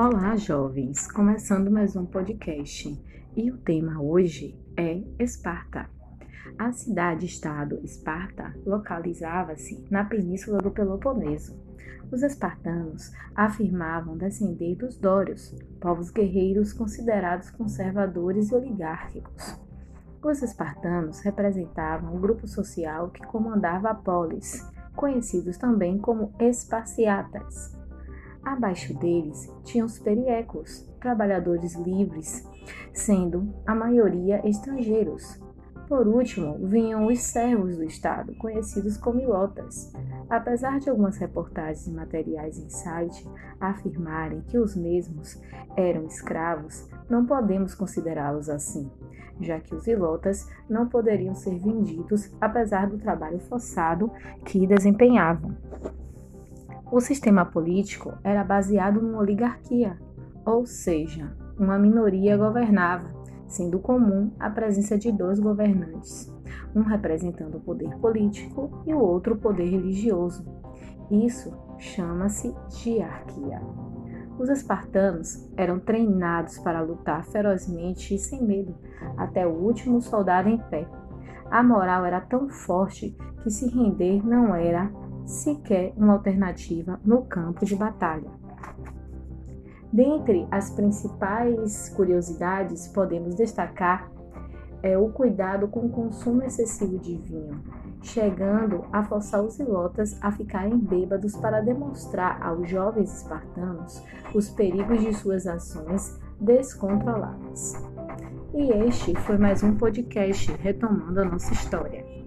Olá, jovens! Começando mais um podcast. E o tema hoje é Esparta. A cidade-estado Esparta localizava-se na península do Peloponeso. Os espartanos afirmavam descender dos dórios, povos guerreiros considerados conservadores e oligárquicos. Os espartanos representavam o grupo social que comandava a polis, conhecidos também como Esparciatas Abaixo deles tinham os periecos, trabalhadores livres, sendo a maioria estrangeiros. Por último, vinham os servos do Estado, conhecidos como ilotas. Apesar de algumas reportagens e materiais em site afirmarem que os mesmos eram escravos, não podemos considerá-los assim, já que os ilotas não poderiam ser vendidos apesar do trabalho forçado que desempenhavam. O sistema político era baseado numa oligarquia, ou seja, uma minoria governava, sendo comum a presença de dois governantes, um representando o poder político e o outro o poder religioso. Isso chama-se diarquia. Os espartanos eram treinados para lutar ferozmente e sem medo, até o último soldado em pé. A moral era tão forte que se render não era sequer uma alternativa no campo de batalha. Dentre as principais curiosidades, podemos destacar é, o cuidado com o consumo excessivo de vinho, chegando a forçar os ilotas a ficarem bêbados para demonstrar aos jovens espartanos os perigos de suas ações descontroladas. E este foi mais um podcast retomando a nossa história.